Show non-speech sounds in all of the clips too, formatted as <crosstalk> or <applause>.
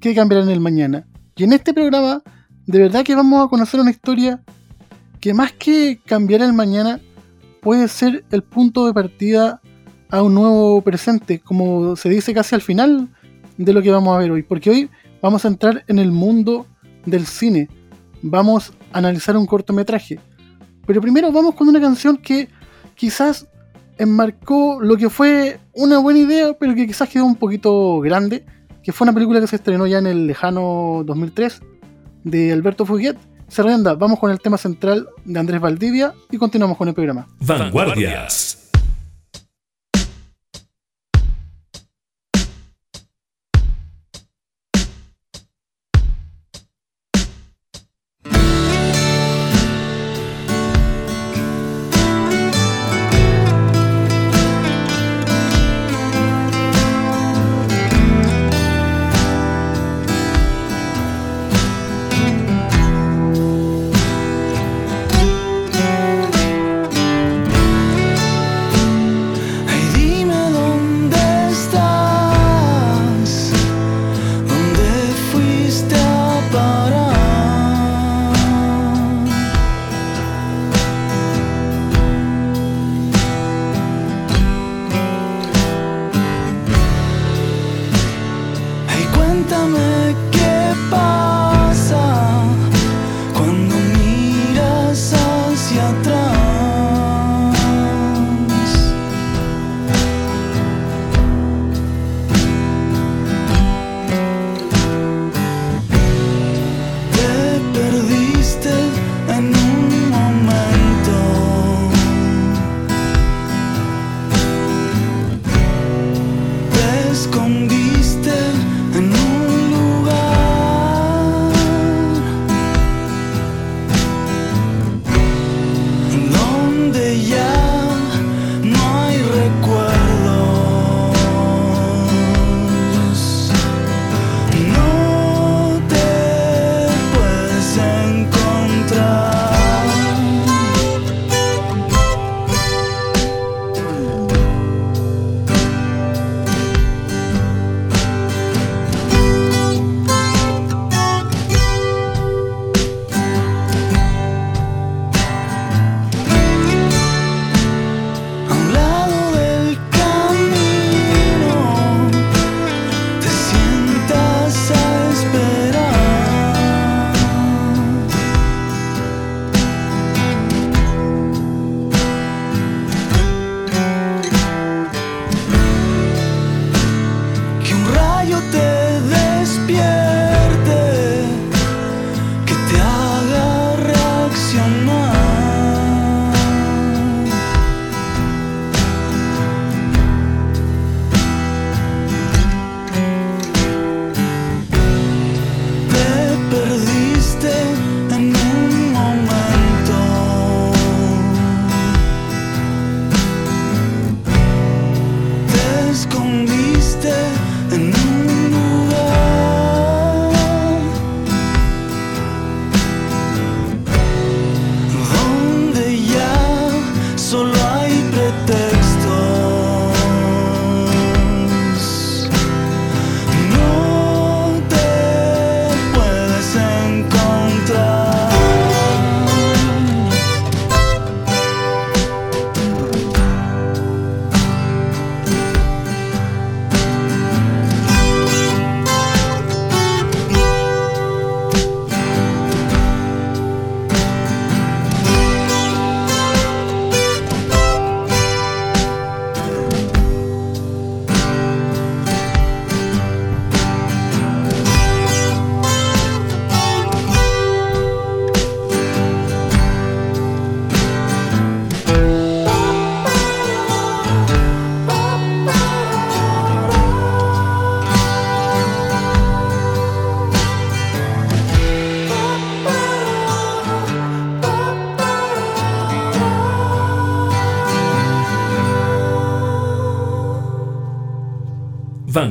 que cambiarán el mañana. Y en este programa, de verdad que vamos a conocer una historia que más que cambiar el mañana, puede ser el punto de partida a un nuevo presente, como se dice casi al final de lo que vamos a ver hoy. Porque hoy vamos a entrar en el mundo del cine. Vamos a analizar un cortometraje. Pero primero vamos con una canción que quizás enmarcó lo que fue una buena idea, pero que quizás quedó un poquito grande que fue una película que se estrenó ya en el lejano 2003 de Alberto Fuguet. Se rienda, vamos con el tema central de Andrés Valdivia y continuamos con el programa. Vanguardias.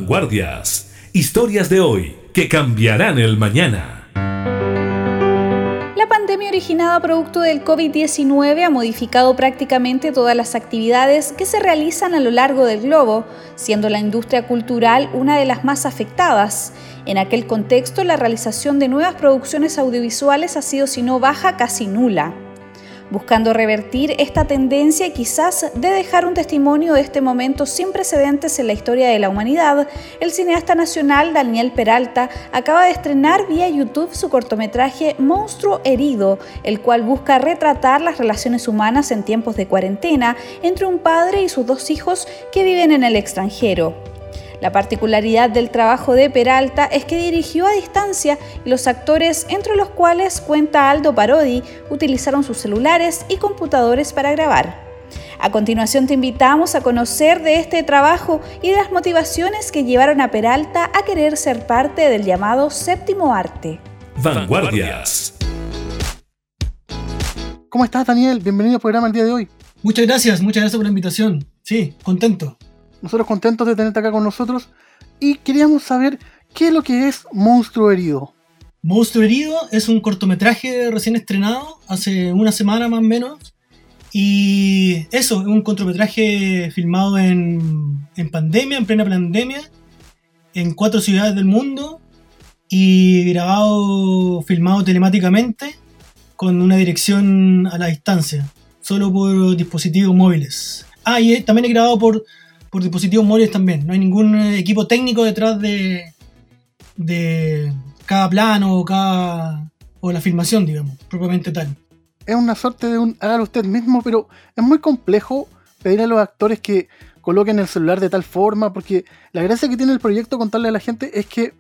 Vanguardias. Historias de hoy que cambiarán el mañana. La pandemia originada producto del COVID-19 ha modificado prácticamente todas las actividades que se realizan a lo largo del globo, siendo la industria cultural una de las más afectadas. En aquel contexto, la realización de nuevas producciones audiovisuales ha sido, si no baja, casi nula buscando revertir esta tendencia y quizás de dejar un testimonio de este momento sin precedentes en la historia de la humanidad, el cineasta nacional Daniel Peralta acaba de estrenar vía YouTube su cortometraje Monstruo Herido, el cual busca retratar las relaciones humanas en tiempos de cuarentena entre un padre y sus dos hijos que viven en el extranjero. La particularidad del trabajo de Peralta es que dirigió a distancia y los actores, entre los cuales cuenta Aldo Parodi, utilizaron sus celulares y computadores para grabar. A continuación te invitamos a conocer de este trabajo y de las motivaciones que llevaron a Peralta a querer ser parte del llamado séptimo arte. Vanguardias. ¿Cómo estás, Daniel? Bienvenido al programa el día de hoy. Muchas gracias, muchas gracias por la invitación. Sí, contento. Nosotros contentos de tenerte acá con nosotros y queríamos saber qué es lo que es Monstruo Herido. Monstruo Herido es un cortometraje recién estrenado, hace una semana más o menos. Y eso, es un cortometraje filmado en, en pandemia, en plena pandemia, en cuatro ciudades del mundo y grabado, filmado telemáticamente con una dirección a la distancia, solo por dispositivos móviles. Ah, y también he grabado por por dispositivos móviles también. No hay ningún equipo técnico detrás de, de cada plano o cada o la filmación, digamos, propiamente tal. Es una suerte de un hágalo usted mismo, pero es muy complejo pedir a los actores que coloquen el celular de tal forma, porque la gracia que tiene el proyecto contarle a la gente es que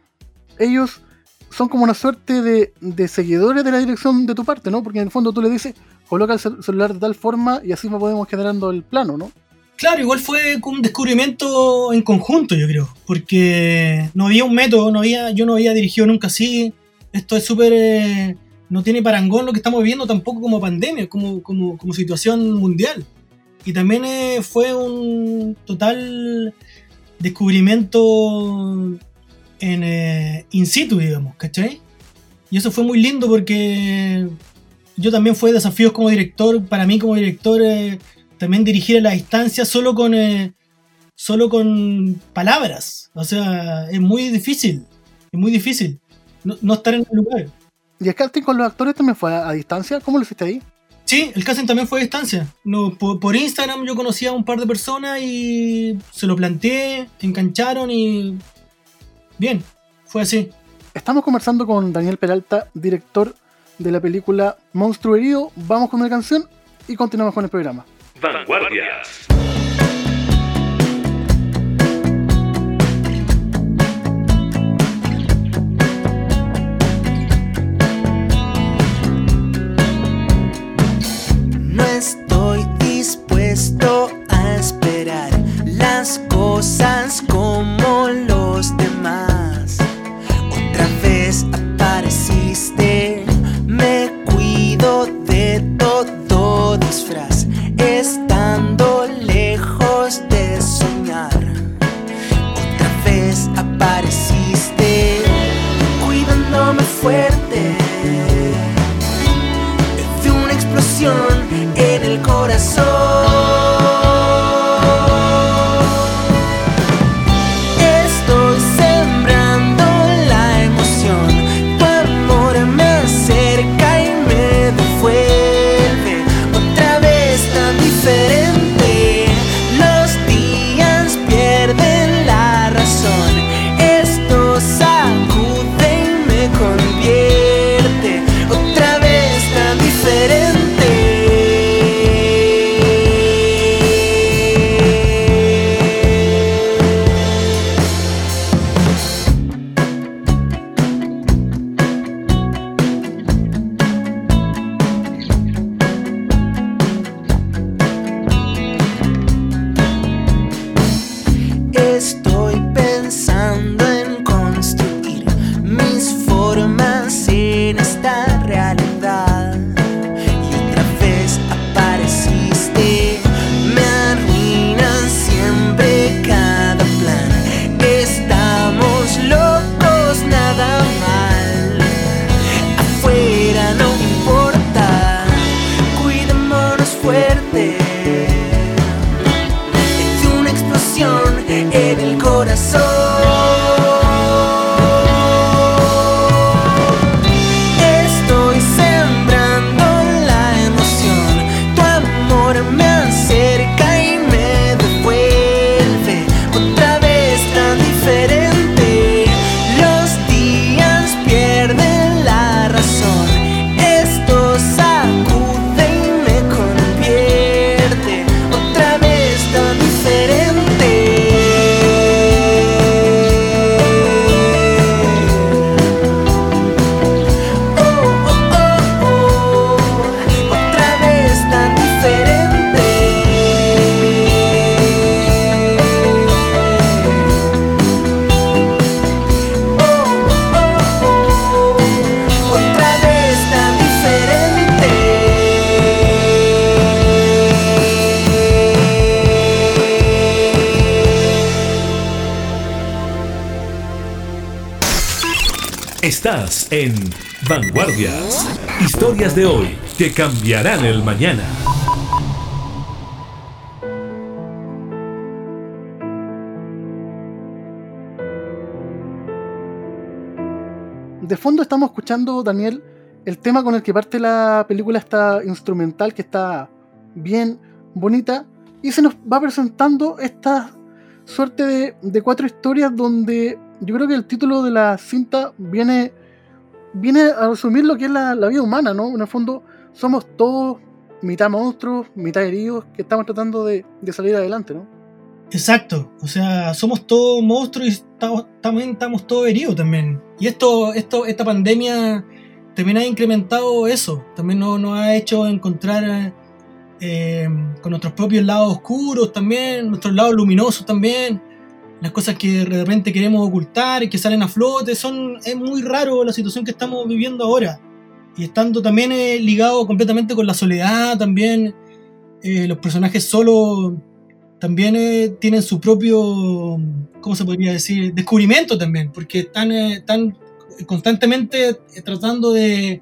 ellos son como una suerte de, de seguidores de la dirección de tu parte, ¿no? Porque en el fondo tú le dices, coloca el celular de tal forma y así podemos generando el plano, ¿no? Claro, igual fue un descubrimiento en conjunto, yo creo, porque no había un método, no había, yo no había dirigido nunca así. Esto es súper. Eh, no tiene parangón lo que estamos viviendo tampoco como pandemia, como, como, como situación mundial. Y también eh, fue un total descubrimiento en eh, in situ, digamos, ¿cachai? Y eso fue muy lindo porque yo también fue desafíos como director, para mí como director también dirigir a la distancia solo con, eh, solo con palabras. O sea, es muy difícil. Es muy difícil no, estar en el lugar. ¿Y el casting con los actores también fue a, distancia? ¿Cómo lo hiciste ahí? Sí, el casting también fue a distancia. No, por, Instagram yo conocía a un par de personas y se lo planteé, engancharon y. Bien, fue así. Estamos conversando con Daniel Peralta, director de la película Monstruo Herido. Vamos con una canción y continuamos con el programa. Vanguardias. En Vanguardias. Historias de hoy que cambiarán el mañana. De fondo estamos escuchando, Daniel, el tema con el que parte la película está instrumental, que está bien bonita, y se nos va presentando esta suerte de, de cuatro historias donde yo creo que el título de la cinta viene, viene a resumir lo que es la, vida humana, ¿no? En el fondo somos todos mitad monstruos, mitad heridos, que estamos tratando de, de salir adelante, ¿no? Exacto, o sea, somos todos monstruos y estamos, también estamos todos heridos también. Y esto, esto, esta pandemia también ha incrementado eso, también nos, nos ha hecho encontrar eh, con nuestros propios lados oscuros también, nuestros lados luminosos también, las cosas que de repente queremos ocultar y que salen a flote, son, es muy raro la situación que estamos viviendo ahora. Y estando también eh, ligado completamente con la soledad, también eh, los personajes solos también eh, tienen su propio, ¿cómo se podría decir? Descubrimiento también, porque están, están constantemente tratando de,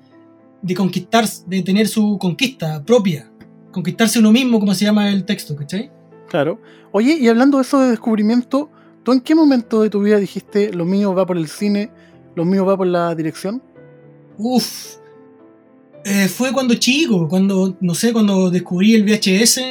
de conquistar, de tener su conquista propia, conquistarse uno mismo, como se llama el texto, ¿cachai? Claro. Oye, y hablando de eso de descubrimiento, ¿tú en qué momento de tu vida dijiste lo mío va por el cine, lo mío va por la dirección? Uf. Eh, fue cuando chico, cuando, no sé, cuando descubrí el VHS.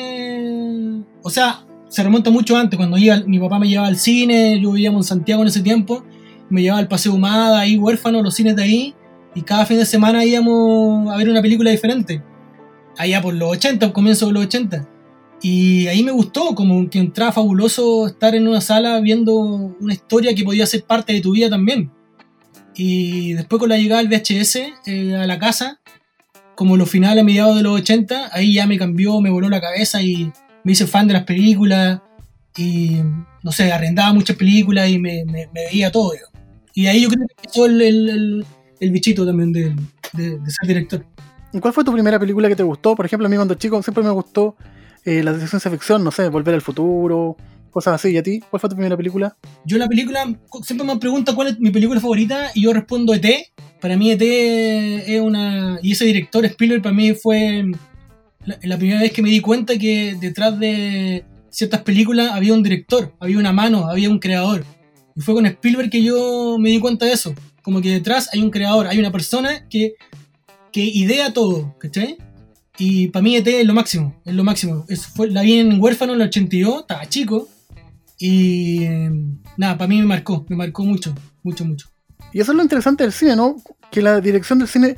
O sea, se remonta mucho antes, cuando iba, mi papá me llevaba al cine, yo vivíamos en Santiago en ese tiempo, me llevaba al Paseo Humada, ahí huérfano, los cines de ahí, y cada fin de semana íbamos a ver una película diferente. Allá por los 80, comienzo de los 80. Y ahí me gustó, como que entraba fabuloso estar en una sala viendo una historia que podía ser parte de tu vida también. Y después con la llegada del VHS eh, a la casa, como los finales a mediados de los 80, ahí ya me cambió, me voló la cabeza y me hice fan de las películas y no sé, arrendaba muchas películas y me, veía todo. Y ahí yo creo que empezó el, el, el, el bichito también de, de, de ser director. ¿Y cuál fue tu primera película que te gustó? Por ejemplo, a mí cuando chico siempre me gustó eh, las de ciencia ficción, no sé, Volver al Futuro, cosas así. ¿Y a ti? ¿Cuál fue tu primera película? Yo la película, siempre me preguntan cuál es mi película favorita y yo respondo ET. Para mí ET es una... Y ese director Spielberg para mí fue la, la primera vez que me di cuenta que detrás de ciertas películas había un director, había una mano, había un creador. Y fue con Spielberg que yo me di cuenta de eso. Como que detrás hay un creador, hay una persona que, que idea todo, ¿cachai? Y para mí ET es lo máximo, es lo máximo. Eso fue, la vi en Huérfano en el 82, estaba chico. Y nada, para mí me marcó, me marcó mucho, mucho, mucho. Y eso es lo interesante del cine, ¿no? Que la dirección del cine,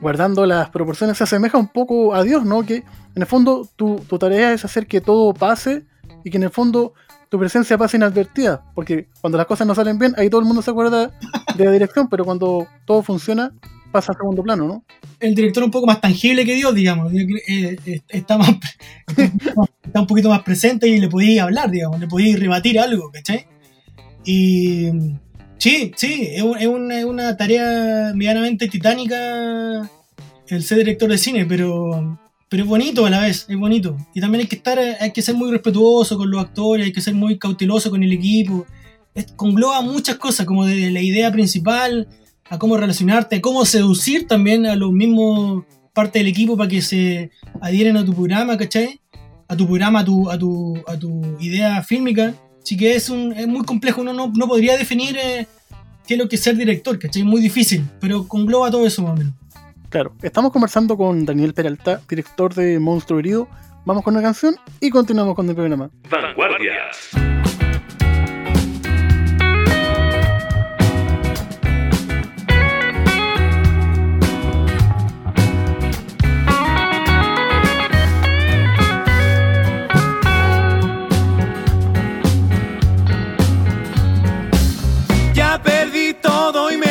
guardando las proporciones, se asemeja un poco a Dios, ¿no? Que en el fondo tu, tu tarea es hacer que todo pase y que en el fondo tu presencia pase inadvertida. Porque cuando las cosas no salen bien, ahí todo el mundo se acuerda de la dirección, pero cuando todo funciona, pasa a segundo plano, ¿no? El director un poco más tangible que Dios, digamos. Eh, Está, más, <laughs> está un poquito más presente y le podía hablar, digamos, le podía rebatir algo, ¿cachai? Y sí, sí, es una, es una tarea medianamente titánica el ser director de cine, pero, pero es bonito a la vez, es bonito. Y también hay que estar, hay que ser muy respetuoso con los actores, hay que ser muy cauteloso con el equipo. Es- congloba muchas cosas, como de la idea principal, a cómo relacionarte, a cómo seducir también a los mismos parte del equipo para que se adhieren a tu programa, ¿cachai? A tu programa, a tu, a tu, a tu idea fílmica. Así que es, un, es muy complejo, uno no, no podría definir eh, qué es lo que es ser director, ¿cachai? Muy difícil, pero congloba todo eso más o menos. Claro, estamos conversando con Daniel Peralta, director de Monstruo Herido. Vamos con una canción y continuamos con el programa. Vanguardias. Perdí todo y me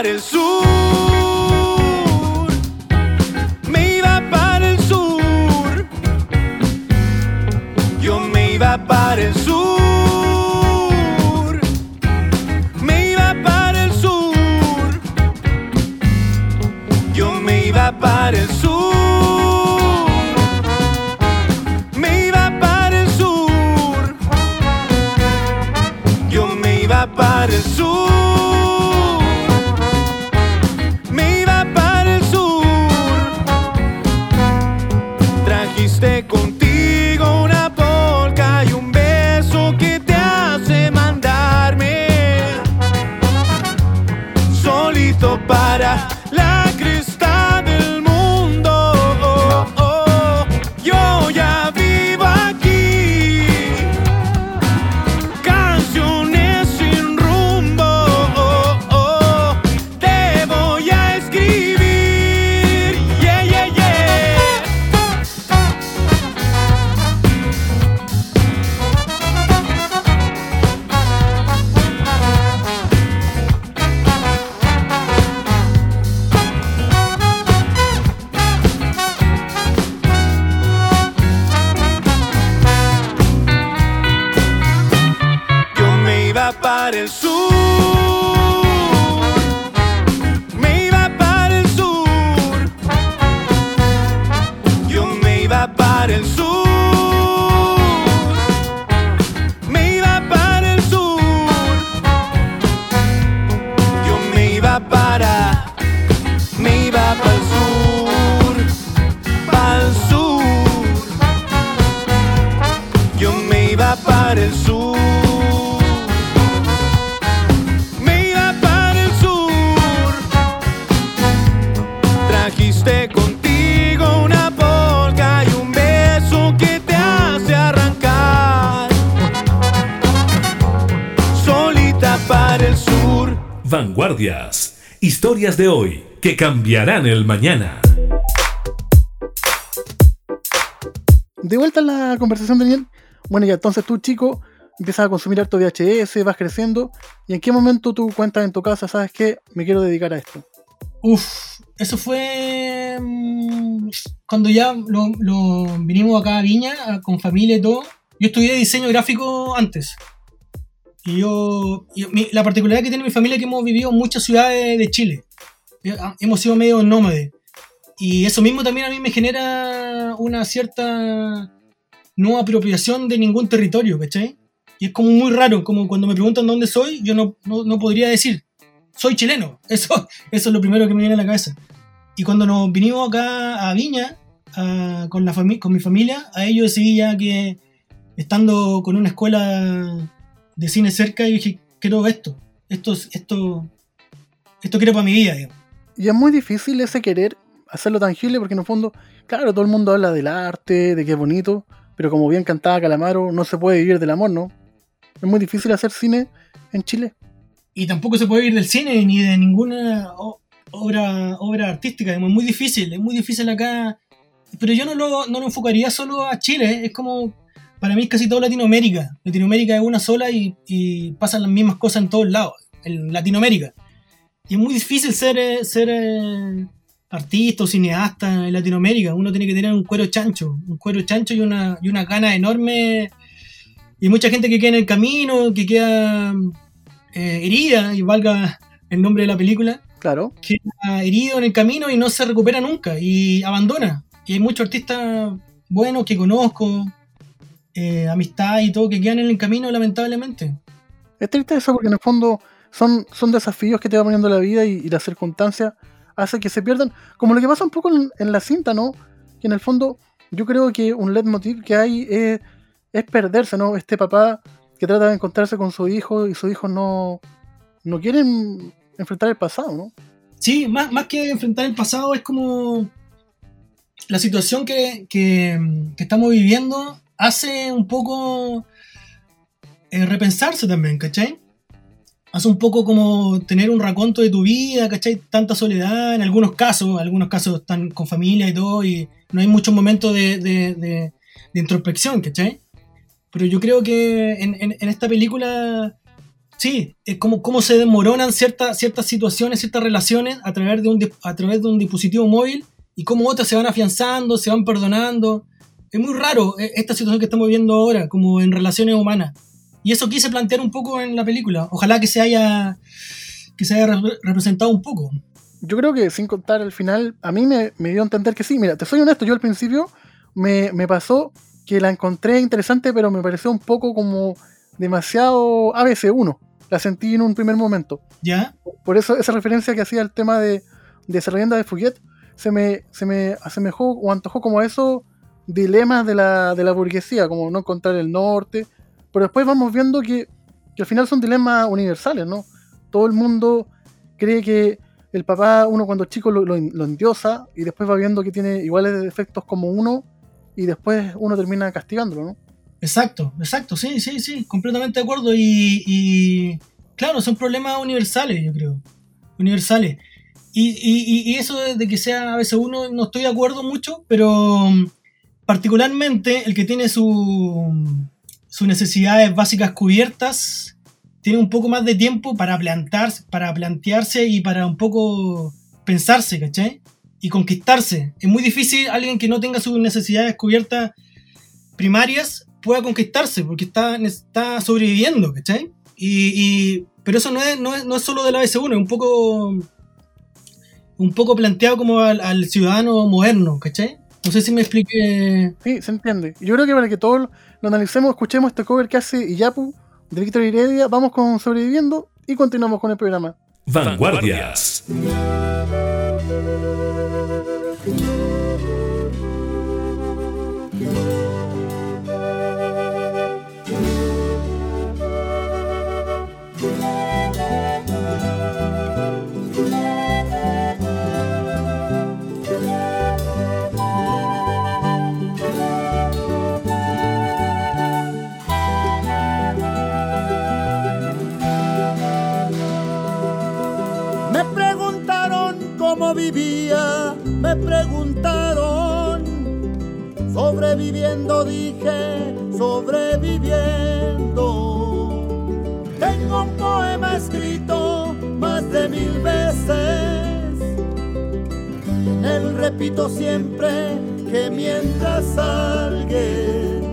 para el sur. Me iba para el sur. Yo me iba para el sur. El sur. Historias de hoy que cambiarán el mañana. De vuelta a la conversación, Daniel. Bueno, ya entonces tú, chico, empiezas a consumir harto VHS, vas creciendo. ¿Y en qué momento tú cuentas en tu casa, sabes qué? Me quiero dedicar a esto. Uf, eso fue mm, cuando ya lo, lo vinimos acá a Viña con familia y todo. Yo estudié diseño gráfico antes. Y yo, la particularidad que tiene mi familia es que hemos vivido en muchas ciudades de Chile. Ah, Hemos sido medio nómades. Y eso mismo también a mí me genera una cierta no apropiación de ningún territorio, ¿cachai? Y es como muy raro, como cuando me preguntan dónde soy, yo no, no, podría decir, soy chileno. <laughs> Eso, eso es lo primero que me viene a la cabeza. Y cuando nos vinimos acá a Viña, con, la con mi familia, a ellos decidí ya que, estando con una escuela de cine cerca, y dije, quiero esto. Esto, esto, esto quiero para mi vida, digamos. Y es muy difícil ese querer hacerlo tangible porque en el fondo, claro, todo el mundo habla del arte, de que es bonito, pero como bien cantaba Calamaro, no se puede vivir del amor, ¿no? Es muy difícil hacer cine en Chile. y tampoco se puede ir del cine ni de ninguna obra, obra artística. Es muy difícil, es muy difícil acá. Pero yo no lo, no lo enfocaría solo a Chile, es como, para mí es casi todo Latinoamérica. Latinoamérica es una sola y, y pasan las mismas cosas en todos lados, en Latinoamérica. Y es muy difícil ser, eh, ser, eh, artista o cineasta en Latinoamérica. Uno tiene que tener un cuero chancho, un cuero chancho y una, y una gana enorme. Y mucha gente que queda en el camino, que queda eh, herida, y valga el nombre de la película, Claro. queda herido en el camino y no se recupera nunca y abandona. Y hay muchos artistas buenos que conozco, eh, amistad y todo, que quedan en el camino lamentablemente. Es triste eso porque en el fondo son, son desafíos que te va poniendo la vida y, y las circunstancias hacen que se pierdan. Como lo que pasa un poco en, en la cinta, ¿no? Que en el fondo yo creo que un leitmotiv que hay es, es perderse, ¿no? Este papá que trata de encontrarse con su hijo y sus hijos no, no quieren enfrentar el pasado, ¿no? Sí, más, más que enfrentar el pasado es como la situación que, que- que estamos viviendo hace un poco eh, repensarse también, ¿cachai? Hace un poco como tener un raconto de tu vida, ¿cachai? Tanta soledad, en algunos casos, algunos casos están con familia y todo, y no hay muchos momentos de, de- de- de introspección, ¿cachai? Pero yo creo que en, en- en esta película Sí, es como cómo se desmoronan ciertas, ciertas situaciones, ciertas relaciones a través, de un, a través de un dispositivo móvil y cómo otras se van afianzando, se van perdonando. Es muy raro eh, esta situación que estamos viendo ahora, como en relaciones humanas. Y eso quise plantear un poco en la película. Ojalá que se haya, que se haya re- representado un poco. Yo creo que sin contar el final, a mí me, me dio a entender que sí. Mira, te soy honesto, yo al principio me, me pasó que la encontré interesante, pero me pareció un poco como demasiado ABC1. La sentí en un primer momento. ¿Ya? Por eso esa referencia que hacía al tema de, de esa leyenda de Fouquet se me, se me asemejó o antojó como a esos dilemas de la, de la burguesía, como no encontrar el norte. Pero después vamos viendo que, al final son dilemas universales, ¿no? Todo el mundo cree que el papá, uno cuando es chico lo, lo, endiosa y después va viendo que tiene iguales defectos como uno y después uno termina castigándolo, ¿no? Exacto, exacto, sí, sí, sí, completamente de acuerdo. Y, y, claro, son problemas universales, yo creo. Universales. Y, y- y eso de que sea a veces uno, no estoy de acuerdo mucho, pero particularmente el que tiene su, sus necesidades básicas cubiertas, tiene un poco más de tiempo para, plantar, para plantearse y para un poco pensarse, ¿cachai? Y conquistarse. Es muy difícil alguien que no tenga sus necesidades cubiertas primarias pueda conquistarse, porque está, está sobreviviendo, ¿cachai? Y, pero eso no es, no, es, no es solo de la BS1, es un poco, un poco planteado como al, al ciudadano moderno, ¿cachai? No sé si me expliqué. Sí, se entiende. Yo creo que para que todos lo, analicemos, escuchemos este cover que hace Iyapu de Víctor Heredia, vamos con Sobreviviendo y continuamos con el programa. Vanguardias. Sobreviviendo dije, sobreviviendo. Tengo un poema escrito más de mil veces. En él repito siempre que mientras alguien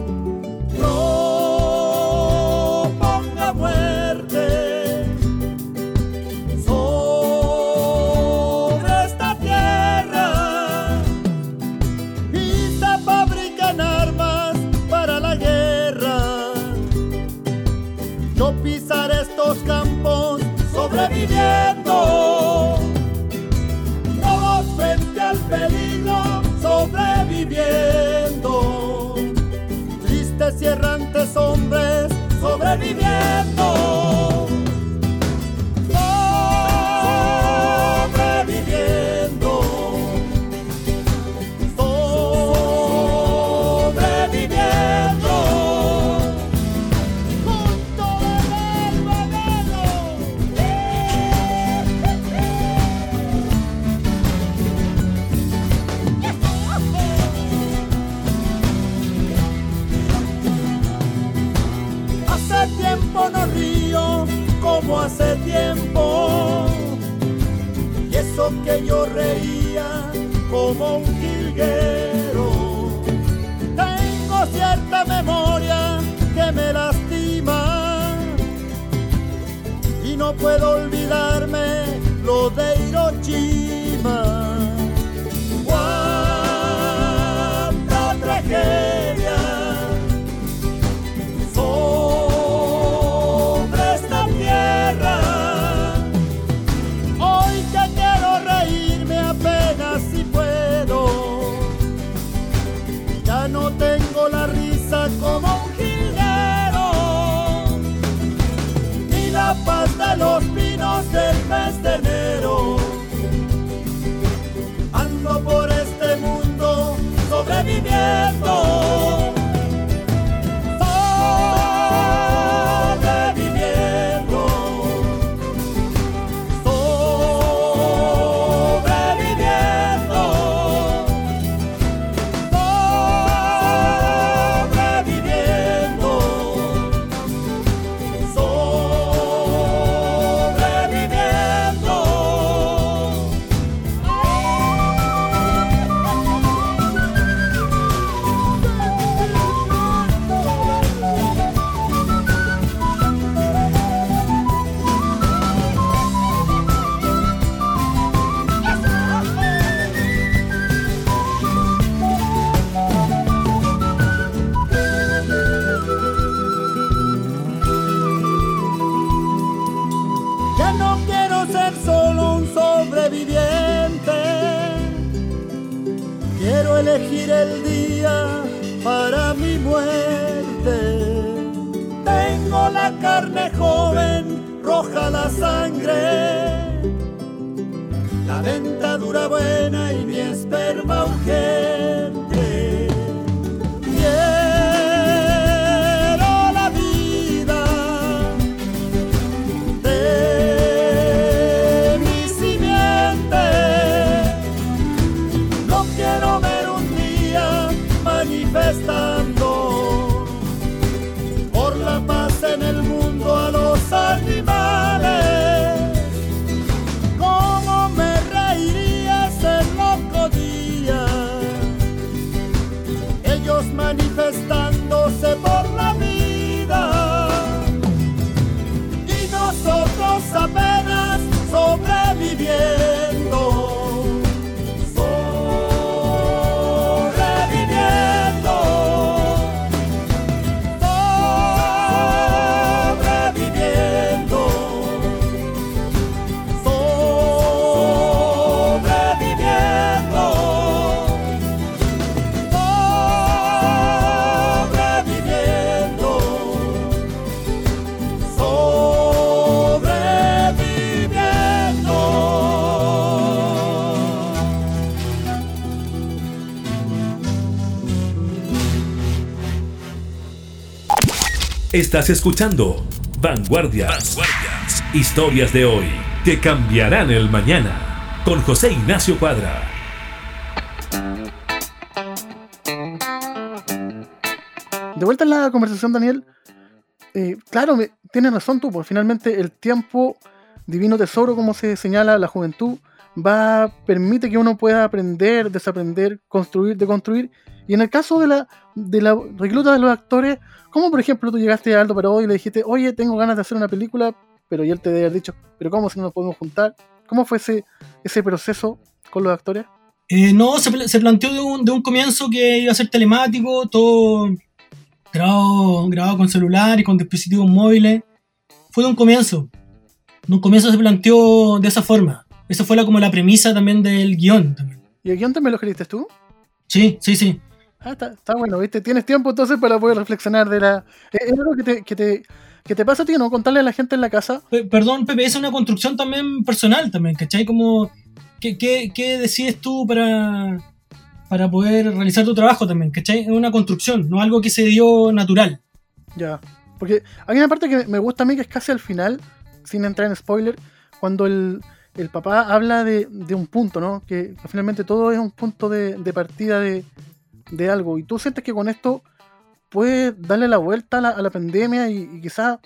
sobreviviendo, todos frente al peligro sobreviviendo. Tristes y errantes hombres sobreviviendo. Los pinos del mes de enero. Estás escuchando Vanguardias. Historias de hoy que cambiarán el mañana. Con José Ignacio Cuadra. De vuelta en la conversación, Daniel. eh, claro, me- tienes razón tú, porque finalmente el tiempo, divino tesoro, como se señala la juventud, va permite que uno pueda aprender, desaprender, construir, deconstruir. Y en el caso de la, de la recluta de los actores, como por ejemplo tú llegaste a Aldo Parodi y le dijiste, oye, tengo ganas de hacer una película, pero y él te debe haber dicho, pero ¿cómo si no nos podemos juntar? ¿Cómo fue ese, ese proceso con los actores? Eh, no, se planteó de un, de un comienzo que iba a ser telemático, todo grabado, grabado con celular y con dispositivos móviles. Fue de un comienzo. De un comienzo se planteó de esa forma. Esa fue la, como la premisa también del guion. También. ¿Y el guion también lo escribiste tú? Sí, sí, sí. Ah, está, está bueno, ¿viste? Tienes tiempo entonces para poder reflexionar de la... eh, Es algo que te, que, te, que te pasa a ti, ¿no? Contarle a la gente en la casa. Pe- perdón, Pepe, es una construcción también personal también, ¿cachai? Como, ¿qué, qué, qué decides tú para, para poder realizar tu trabajo también, ¿cachai? Es una construcción, no algo que se dio natural. Ya. Porque hay una parte que me gusta a mí que es casi al final, sin entrar en spoiler, cuando el, el papá habla de, de un punto, ¿no? Que, que finalmente todo es un punto de, de partida de, de algo. Y tú sientes que con esto puedes darle la vuelta a la, a la pandemia y, y quizás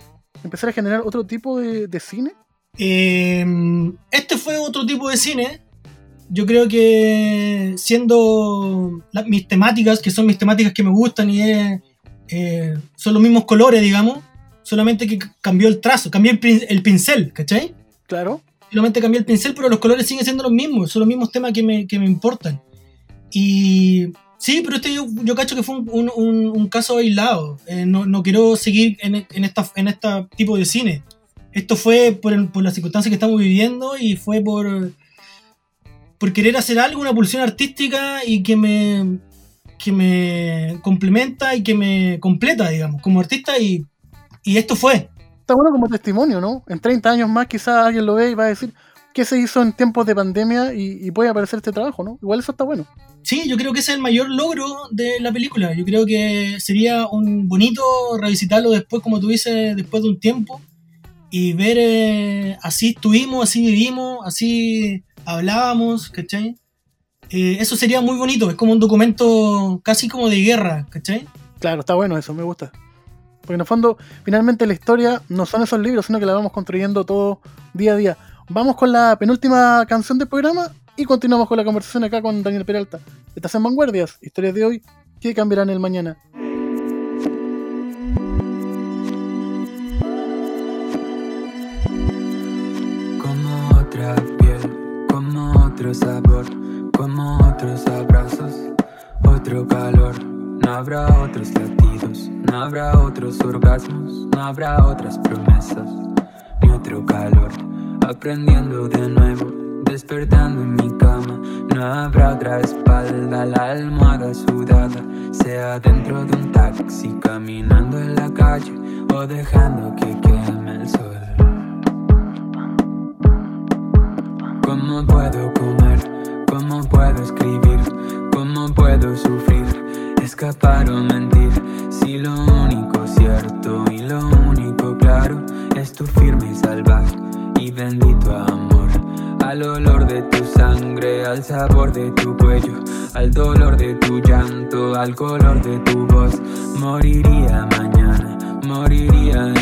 empezar a generar otro tipo de, de cine. Eh, este fue otro tipo de cine, yo creo que siendo la- mis temáticas, que son mis temáticas que me gustan y es, eh, son los mismos colores, digamos, solamente que cambió el trazo, cambió el, pin- el pincel, ¿cachai? Claro. solamente cambié el pincel, pero los colores siguen siendo los mismos, son los mismos temas que me, que me importan. Y sí, pero este yo, cacho que fue un, un- caso aislado. Eh, no, no quiero seguir en, en esta en este tipo de cine. Esto fue por, por las circunstancias que estamos viviendo y fue por, por querer hacer algo, una pulsión artística y que me, que me complementa y que me completa, digamos, como artista y, y esto fue. Está bueno como testimonio, ¿no? En 30 años más quizás alguien lo ve y va a decir qué se hizo en tiempos de pandemia y, y puede aparecer este trabajo, ¿no? Igual eso está bueno. Sí, yo creo que ese es el mayor logro de la película. Yo creo que sería un bonito revisitarlo después, como tú dices, después de un tiempo y ver eh, así estuvimos, así vivimos, así hablábamos, ¿cachai? Eh, eso sería muy bonito, es como un documento casi como de guerra, ¿cachai? Claro, está bueno eso, me gusta. Porque en el fondo, finalmente la historia no son esos libros, sino que la vamos construyendo todo día a día. Vamos con la penúltima canción del programa y continuamos con la conversación acá con Daniel Peralta. Estás en Vanguardias, historias de hoy que cambiarán el mañana. Como otra piel, como otro sabor, como otros abrazos, otro calor. No habrá otros latidos, no habrá otros orgasmos, no habrá otras promesas, ni otro calor. Aprendiendo de nuevo, despertando en mi cama. No habrá otra espalda, la almohada sudada, sea dentro de un taxi, caminando en la calle o dejando que queme el sol. ¿Cómo puedo comer? ¿Cómo puedo escribir? ¿Cómo puedo sufrir? Escapar o mentir sabor de tu cuello Al dolor de tu llanto, al color de tu voz. Moriría mañana, moriría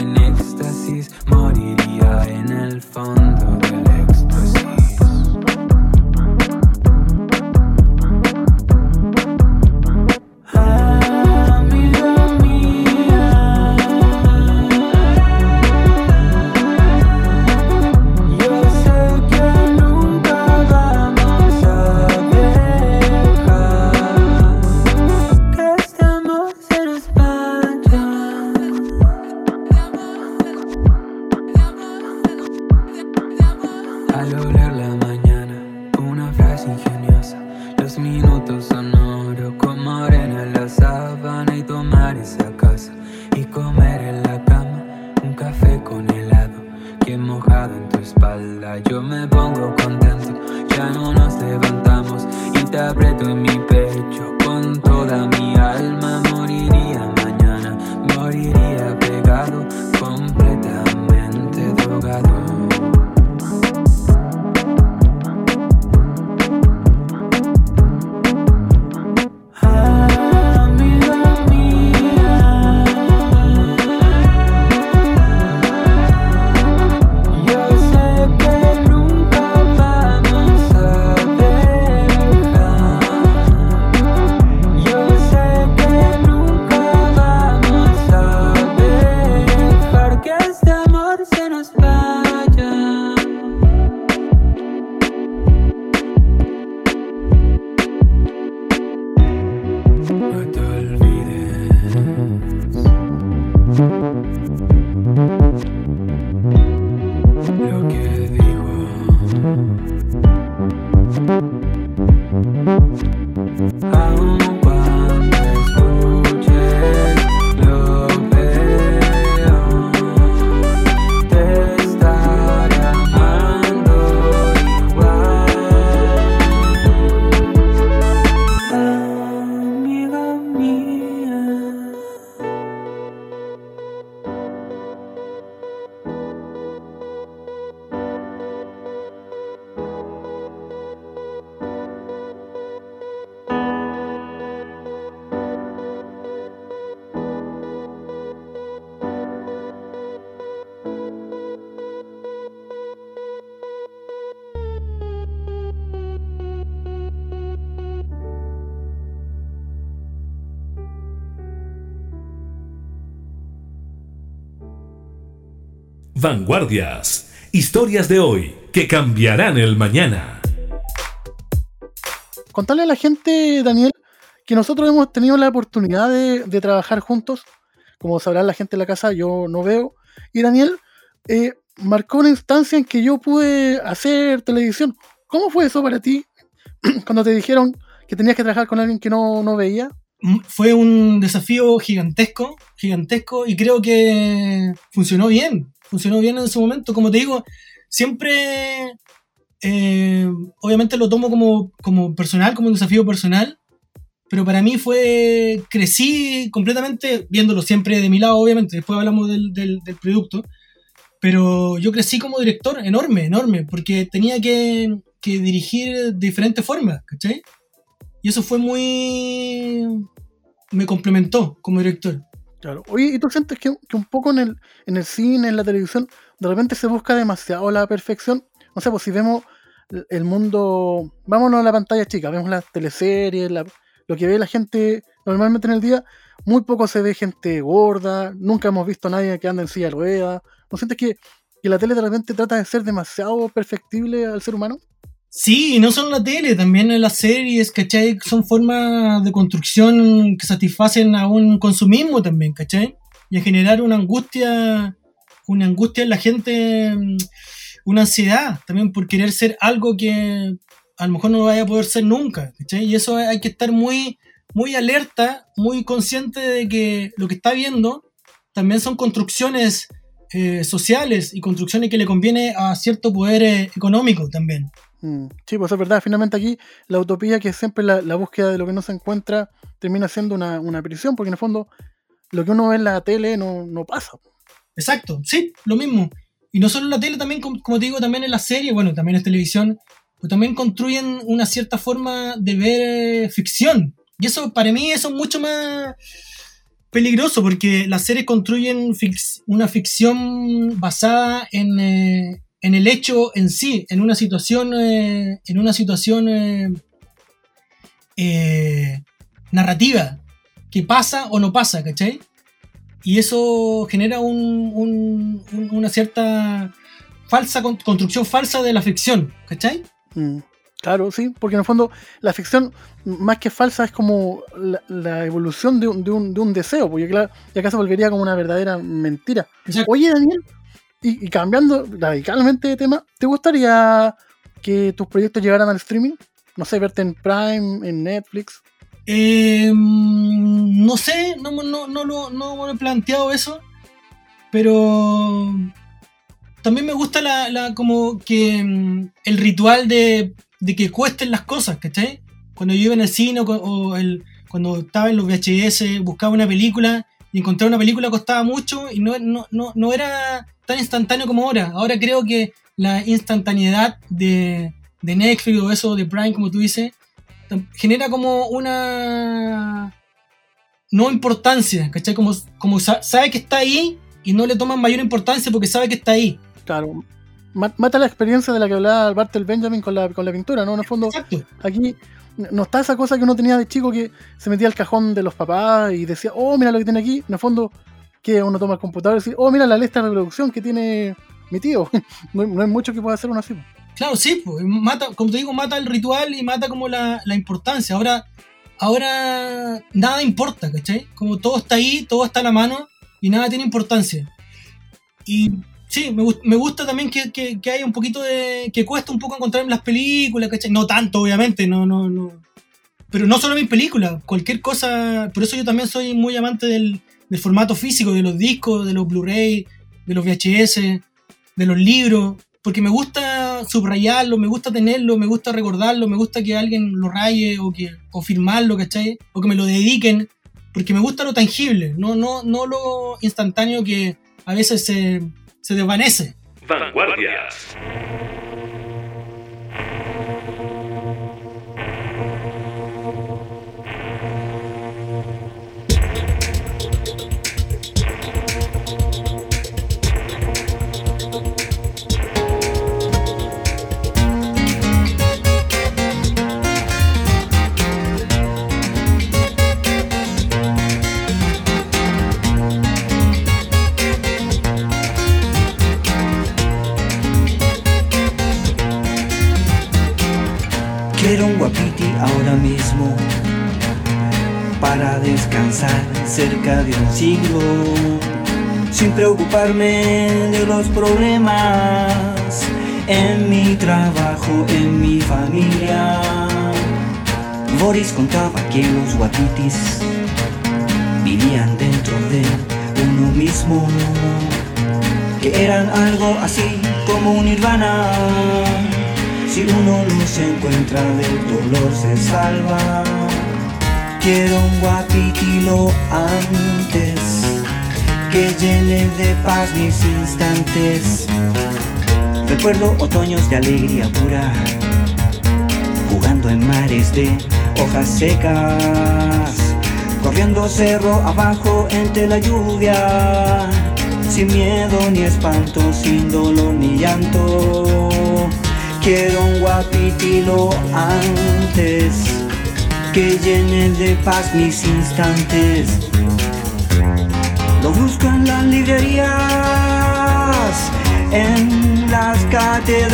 Vanguardias. Historias de hoy que cambiarán el mañana. Contarle a la gente, Daniel, que nosotros hemos tenido la oportunidad de, de trabajar juntos. Como sabrá la gente de la casa, yo no veo. Y Daniel eh, marcó una instancia en que yo pude hacer televisión. ¿Cómo fue eso para ti <clears throat> cuando te dijeron que tenías que trabajar con alguien que no, no veía? Mm, Fue un desafío gigantesco, gigantesco, y creo que funcionó bien. Funcionó bien en su momento. Como te digo, siempre, eh, obviamente lo tomo como, como personal, como un desafío personal, pero para mí fue, crecí completamente, viéndolo siempre de mi lado, obviamente, después hablamos del, del, del producto, pero yo crecí como director enorme, enorme, porque tenía que, que dirigir de diferentes formas, ¿cachai? Y eso fue muy... me complementó como director. Claro. Oye, ¿y tú sientes que, un poco en el, en el cine, en la televisión, de repente se busca demasiado la perfección? No sé, pues si vemos el- mundo, vámonos a la pantalla chica, vemos las teleseries, la- lo que ve la gente normalmente en el día, muy poco se ve gente gorda, nunca hemos visto a nadie que anda en silla de. ¿No sientes que, que la tele de repente trata de ser demasiado perfectible al ser humano? Sí, y no solo la tele, también en las series, ¿cachai? Son formas de construcción que satisfacen a un consumismo también, ¿cachai? Y a generar una angustia, una angustia en la gente, mm, una ansiedad también por querer ser algo que a lo mejor no vaya a poder ser nunca, ¿cachai? Y eso hay que estar muy, muy alerta, muy consciente de que lo que está viendo también son construcciones eh, sociales y construcciones que le conviene a cierto poder eh, económico también. Mm, Sí, pues es verdad, finalmente aquí la utopía, que siempre la, la búsqueda de lo que no se encuentra, termina siendo una, una prisión, porque en el fondo lo que uno ve en la tele no, no pasa. Exacto, sí, lo mismo. Y no solo en la tele, también, com- como te digo, también en la serie, bueno, también es televisión, pues también construyen una cierta forma de ver eh, ficción. Y eso, para mí, eso es mucho más peligroso, porque las series construyen una ficción basada en, eh, en el hecho en sí, en una situación, eh, en una situación eh, eh, narrativa, que pasa o no pasa, ¿cachai? Y eso genera un- un- un- una cierta falsa con- construcción falsa de la ficción, ¿cachai? Mm, Claro, sí, porque en el fondo la ficción, más que falsa, es como la, la evolución de un, de, un, de un deseo, porque claro, y acá se volvería como una verdadera mentira. Exacto. Oye, Daniel, y, cambiando radicalmente de tema, ¿te gustaría que tus proyectos llegaran al streaming? No sé, verte en Prime, en Netflix. Mm, no sé, no, no, no, no me he planteado eso, pero también me gusta la, la- como que mm, el ritual de, de que cuesten las cosas, ¿cachai? Cuando yo iba en el cine o el, cuando estaba en los VHS, buscaba una película y encontrar una película costaba mucho y no, no, no, no era tan instantáneo como ahora. Ahora creo que la instantaneidad de, de Netflix o eso de Prime, como tú dices, genera como una no importancia, ¿cachai? Como, como sa- sabe que está ahí y no le toman mayor importancia porque sabe que está ahí. Claro, ma- mata la experiencia de la que hablaba Bartel Benjamin con la, con la pintura, ¿no? En el fondo, Exacto. aquí no está esa cosa que uno tenía de chico que se metía al cajón de los papás y decía, oh, mira lo que tiene aquí. En el fondo, que uno toma el computador y dice, oh, mira la lista de reproducción que tiene mi tío. <laughs> no, hay- mucho que pueda hacer uno así. Claro, sí, pues, mata, como te digo, mata el ritual y mata como la, la importancia. Ahora, ahora nada importa, ¿cachai? Como todo está ahí, todo está a la mano y nada tiene importancia. Y sí, me, me gusta también que, que, que haya un poquito de. que cuesta un poco encontrar en las películas, ¿cachai? No tanto, obviamente, no, no, no. Pero no solo mis películas, cualquier cosa. Por eso yo también soy muy amante del, del formato físico, de los discos, de los Blu-ray, de los VHS, de los libros porque me gusta subrayarlo, me gusta tenerlo, me gusta recordarlo, me gusta que alguien lo raye o que o firmarlo, ¿cachai? O que me lo dediquen, porque me gusta lo tangible, no, no, no lo instantáneo que a veces se, se desvanece. Vanguardias. De un siglo, sin preocuparme de los problemas en mi trabajo, en mi familia. Boris contaba que los guapitis vivían dentro de uno mismo, que eran algo así como un nirvana. Si uno los encuentra del dolor se salva. Quiero un guapitilo antes que llene de paz mis instantes. Recuerdo otoños de alegría pura, jugando en mares de hojas secas, corriendo cerro abajo entre la lluvia, sin miedo ni espanto, sin dolor ni llanto. Quiero un guapitilo antes que llene de paz mis instantes. Lo busco en las librerías, en las catedrales,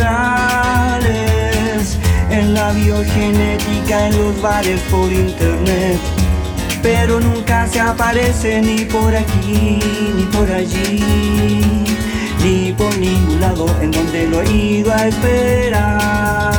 en la biogenética, en los bares por internet. Pero nunca se aparece ni por aquí ni por allí, ni por ningún lado en donde lo he ido a esperar.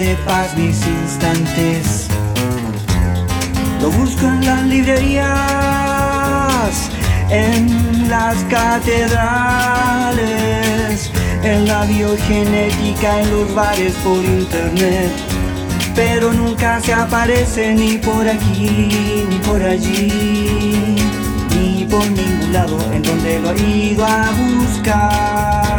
De paz mis instantes. Lo busco en las librerías, en las catedrales, en la biogenética, en los bares por internet. Pero nunca se aparece ni por aquí, ni por allí, ni por ningún lado en donde lo he ido a buscar.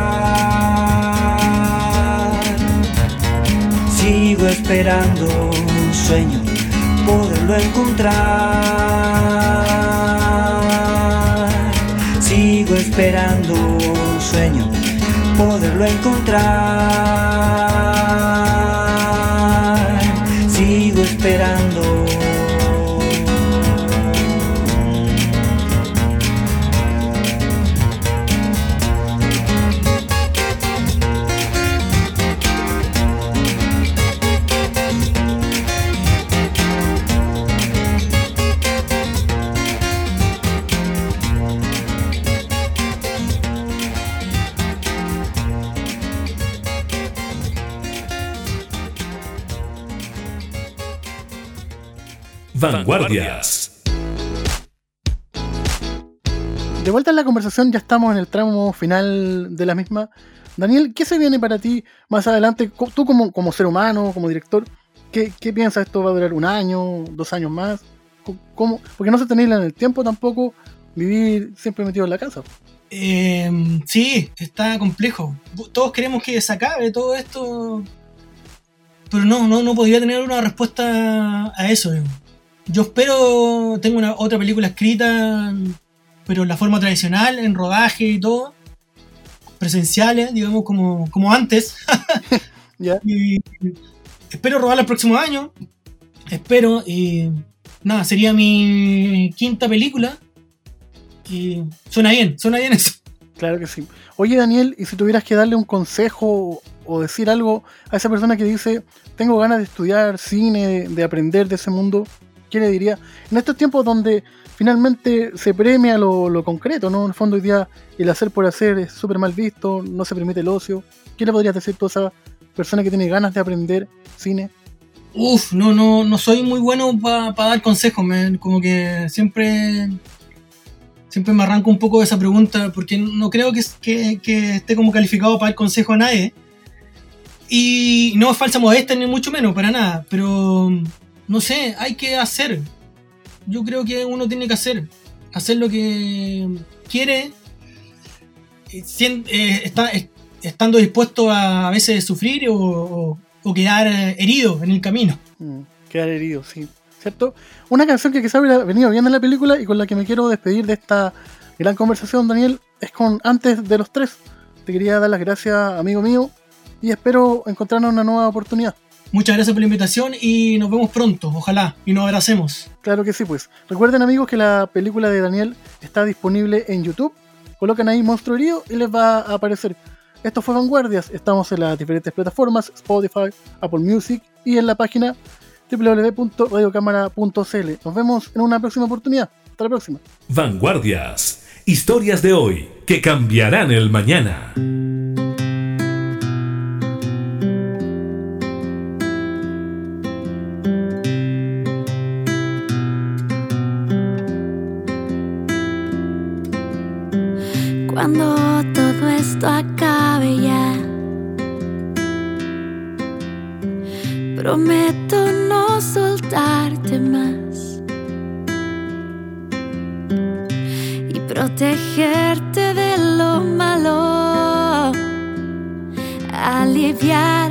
Sigo esperando, sueño poderlo encontrar. Sigo esperando, sueño poderlo encontrar. Sigo esperando. Vanguardias. De vuelta en la conversación, ya estamos en el tramo final de la misma. Daniel, ¿qué se viene para ti más adelante? Tú como, como ser humano, como director, ¿qué, qué piensas? ¿Esto va a durar un año, dos años más? ¿Cómo? Porque no se tenerla en el tiempo tampoco, vivir siempre metido en la casa. Eh, sí, está complejo. Todos queremos que se acabe todo esto. Pero no, no, no podría tener una respuesta a eso. digamos. Yo espero, tengo una otra película escrita, pero en la forma tradicional, en rodaje y todo. Presenciales, digamos, como, como antes. <laughs> ¿Ya? Y espero rodarla el próximo año. Espero. Y nada, sería mi quinta película. Y suena bien, suena bien eso. Claro que sí. Oye, Daniel, y si tuvieras que darle un consejo o decir algo a esa persona que dice, tengo ganas de estudiar cine, de aprender de ese mundo, ¿qué le diría? En estos tiempos donde finalmente se premia lo, concreto, ¿no? En el fondo hoy día el hacer por hacer es súper mal visto, no se permite el ocio. ¿Qué le podrías decir tú a esa persona que tiene ganas de aprender cine? Uf, no, no, no soy muy bueno para dar consejos, me- como que siempre Siempre me arranco un poco de esa pregunta porque no creo que, que, esté como calificado para el consejo a nadie. Y no es falsa modesta ni mucho menos, para nada. Pero, no sé, hay que hacer. Yo creo que uno tiene que hacer. Hacer lo que quiere. eh, eh, estando dispuesto a, a veces sufrir o, o- o quedar eh, herido en el camino. Mm, quedar herido, sí. ¿Cierto? Una canción que quizá hubiera venido bien en la película y con la que me quiero despedir de esta gran conversación, Daniel, es con Antes de los Tres. Te quería dar las gracias, amigo mío, y espero encontrarnos una nueva oportunidad. Muchas gracias por la invitación y nos vemos pronto, ojalá, y nos abracemos. Claro que sí, pues. Recuerden, amigos, que la película de Daniel está disponible en YouTube. Colocan ahí Monstruo Herido y les va a aparecer. Esto fue Vanguardias. Estamos en las diferentes plataformas: Spotify, Apple Music y en la página www.radiocámara.cl. Nos vemos en una próxima oportunidad. Hasta la próxima. Vanguardias. Historias de hoy que cambiarán el mañana. Cuando todo esto acabe ya, prometo no soltarte más y protegerte de lo malo, aliviar